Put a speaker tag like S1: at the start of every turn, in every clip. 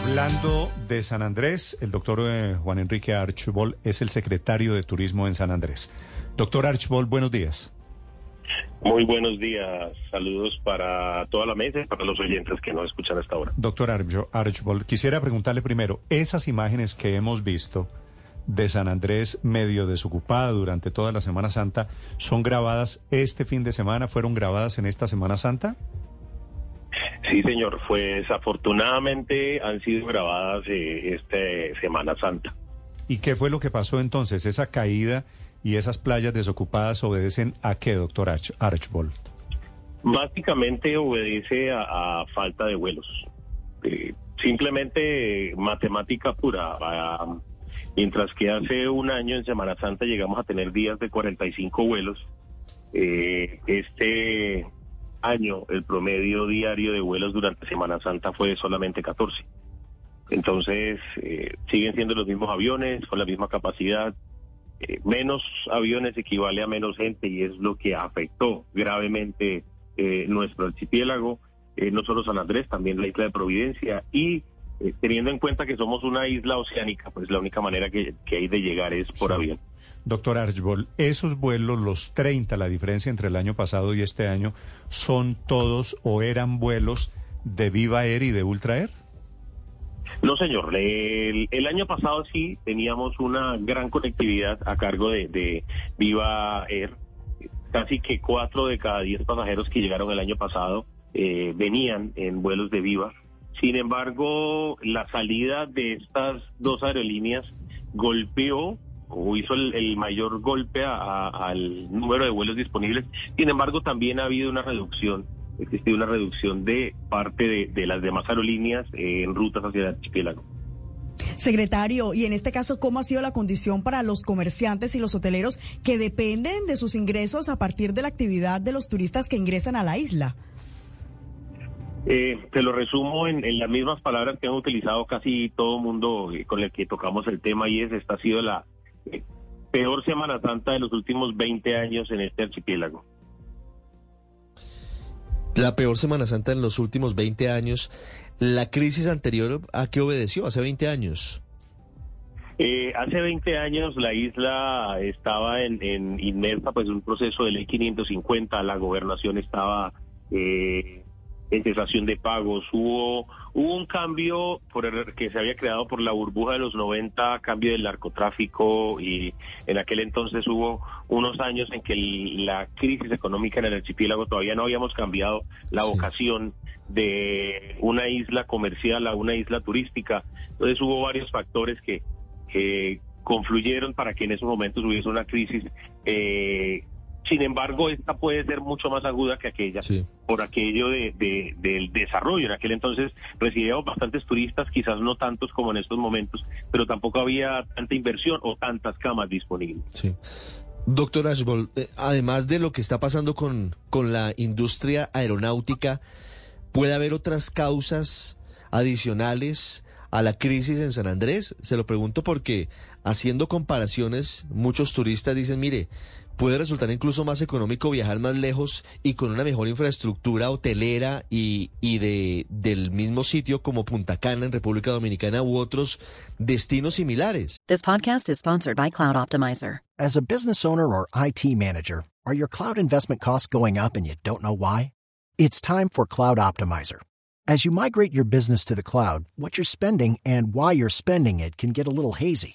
S1: Hablando de San Andrés, el doctor eh, Juan Enrique Archibald es el secretario de Turismo en San Andrés. Doctor Archibald, buenos días.
S2: Muy buenos días. Saludos para toda la mesa y para los oyentes que nos escuchan hasta ahora.
S1: Doctor Archibald, quisiera preguntarle primero, esas imágenes que hemos visto de San Andrés medio desocupada durante toda la Semana Santa, ¿son grabadas este fin de semana? ¿Fueron grabadas en esta Semana Santa?
S2: Sí, señor. Pues afortunadamente han sido grabadas eh, esta Semana Santa.
S1: ¿Y qué fue lo que pasó entonces? Esa caída y esas playas desocupadas obedecen a qué, doctor Archbold?
S2: Básicamente obedece a, falta de vuelos. Eh, simplemente matemática pura. mientras que hace un año en Semana Santa llegamos a tener días de 45 vuelos, eh, este año el promedio diario de vuelos durante Semana Santa fue solamente 14. Entonces, eh, siguen siendo los mismos aviones, con la misma capacidad. Eh, menos aviones equivale a menos gente y es lo que afectó gravemente eh, nuestro archipiélago, no solo San Andrés, también la isla de Providencia. Y teniendo en cuenta que somos una isla oceánica, pues la única manera que, hay de llegar es por avión.
S1: Doctor Archibald, esos vuelos, los 30, la diferencia entre el año pasado y este año, ¿son todos o eran vuelos de Viva Air y de Ultra Air?
S2: No, señor. El, año pasado sí teníamos una gran conectividad a cargo de, Viva Air. Casi que cuatro de cada diez pasajeros que llegaron el año pasado eh, venían en vuelos de Viva. Sin embargo, la salida de estas dos aerolíneas golpeó hizo el, mayor golpe al número de vuelos disponibles. Sin embargo, también ha habido una reducción, existe una reducción de parte de, las demás aerolíneas en rutas hacia el archipiélago.
S3: Secretario, y en este caso, ¿cómo ha sido la condición para los comerciantes y los hoteleros que dependen de sus ingresos a partir de la actividad de los turistas que ingresan a la isla?
S2: Eh, te lo resumo en, las mismas palabras que han utilizado casi todo el mundo eh, con el que tocamos el tema y es, esta ha sido la, peor Semana Santa de los últimos 20 años en este archipiélago.
S4: La peor Semana Santa en los últimos 20 años. ¿La crisis anterior a qué obedeció hace 20 años?
S2: Eh, hace 20 años la isla estaba en, en inmersa pues un proceso de ley 550, la gobernación estaba eh, en cesación de pagos. Hubo, hubo un cambio por el, que se había creado por la burbuja de los 90, cambio del narcotráfico y en aquel entonces hubo unos años en que la crisis económica en el archipiélago todavía no habíamos cambiado la vocación de una isla comercial a una isla turística. Entonces hubo varios factores que, que confluyeron para que en esos momentos hubiese una crisis eh, sin embargo, esta puede ser mucho más aguda que aquella, por aquello de, del desarrollo. En aquel entonces recibíamos bastantes turistas, quizás no tantos como en estos momentos, pero tampoco había tanta inversión o tantas camas disponibles.
S4: Sí. Doctor Ashbol, eh, además de lo que está pasando con, con la industria aeronáutica, ¿puede haber otras causas adicionales a la crisis en San Andrés? Se lo pregunto porque haciendo comparaciones, muchos turistas dicen, mire, puede resultar incluso más económico viajar más lejos y con una mejor infraestructura hotelera y, y de, del mismo sitio como Punta Cana en República Dominicana u otros destinos similares.
S5: This podcast is sponsored by Cloud Optimizer.
S6: As a business owner or IT manager, are your cloud investment costs going up and you don't know why? It's time for Cloud Optimizer. As you migrate your business to the cloud, what you're spending and why you're spending it can get a little hazy.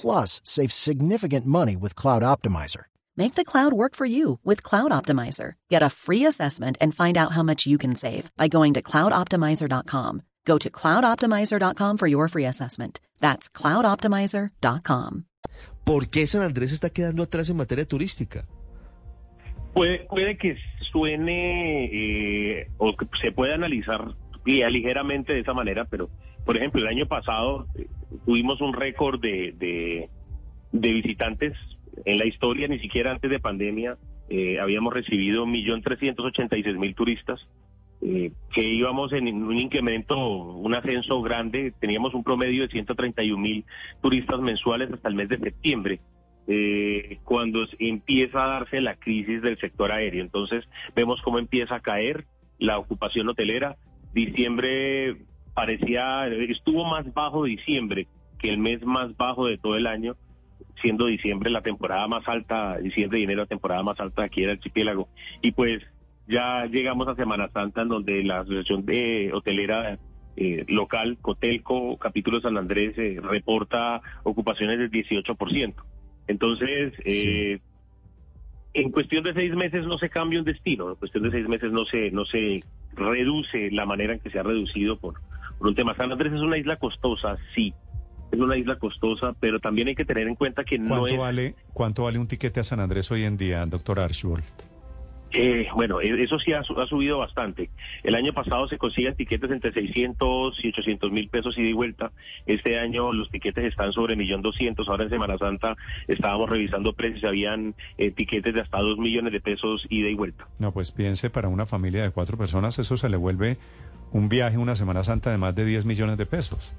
S6: Plus, save significant money with Cloud Optimizer.
S5: Make the cloud work for you with Cloud Optimizer. Get a free assessment and find out how much you can save by going to cloudoptimizer.com. Go to cloudoptimizer.com for your free assessment. That's cloudoptimizer.com.
S4: ¿Por qué San Andrés está quedando atrás en materia turística?
S2: Puede, puede que suene eh, o que se pueda analizar ligeramente de esa manera, pero por ejemplo, el año pasado eh, tuvimos un récord de, de, visitantes en la historia, ni siquiera antes de pandemia, eh, habíamos recibido 1.386.000 turistas, eh, que íbamos en un incremento, un ascenso grande, teníamos un promedio de 131.000 turistas mensuales hasta el mes de septiembre. Eh, cuando empieza a darse la crisis del sector aéreo. Entonces vemos cómo empieza a caer la ocupación hotelera. Diciembre parecía, estuvo más bajo diciembre que el mes más bajo de todo el año, siendo diciembre la temporada más alta, diciembre y enero la temporada más alta aquí en el archipiélago. Y pues ya llegamos a Semana Santa en donde la Asociación de Hotelera eh, local, Cotelco, capítulo San Andrés, eh, reporta ocupaciones del 18%. Entonces, eh, en cuestión de seis meses no se cambia un destino, en cuestión de seis meses no se, no se reduce la manera en que se ha reducido por, por un tema. San Andrés es una isla costosa, sí, es una isla costosa, pero también hay que tener en cuenta que no es...
S1: Vale, ¿Cuánto vale un tiquete a San Andrés hoy en día, doctor Archibald?
S2: Eh, bueno, e-, eso sí ha, subido bastante. El año pasado se consiguen tiquetes entre 600 y 800 mil pesos ida y vuelta. Este año los tiquetes están sobre 1.200.000. Ahora en Semana Santa estábamos revisando precios. Habían eh, tiquetes de hasta 2 millones de pesos ida y vuelta.
S1: No, pues piense, para una familia de cuatro personas eso se le vuelve un viaje, una Semana Santa de más de 10 millones de pesos.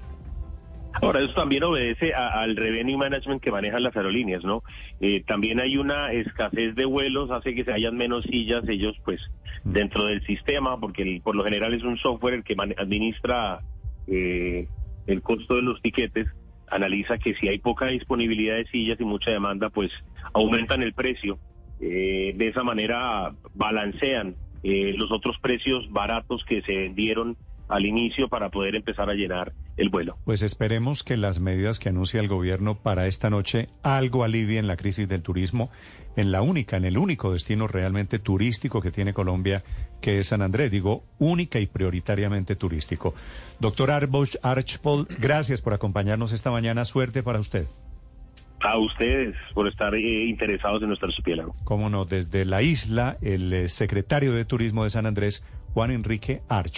S2: Ahora, eso también obedece al revenue management que manejan las aerolíneas, ¿no? Eh, también hay una escasez de vuelos, hace que se hayan menos sillas, ellos pues mm. dentro del sistema, porque por lo general es un software el que administra eh, el costo de los tiquetes, analiza que si hay poca disponibilidad de sillas y mucha demanda, pues aumentan el precio. Eh, de esa manera balancean los otros precios baratos que se vendieron al inicio para poder empezar a llenar el vuelo.
S1: Pues esperemos que las medidas que anuncia el gobierno para esta noche algo alivien la crisis del turismo en la única, en el único destino realmente turístico que tiene Colombia, que es San Andrés. Digo, única y prioritariamente turístico. Doctor Arbosch Archfold, gracias por acompañarnos esta mañana. Suerte para usted.
S2: A ustedes por estar eh, interesados en nuestro archipiélago.
S1: Cómo no, desde la isla, el eh, secretario de Turismo de San Andrés, Juan Enrique Arch.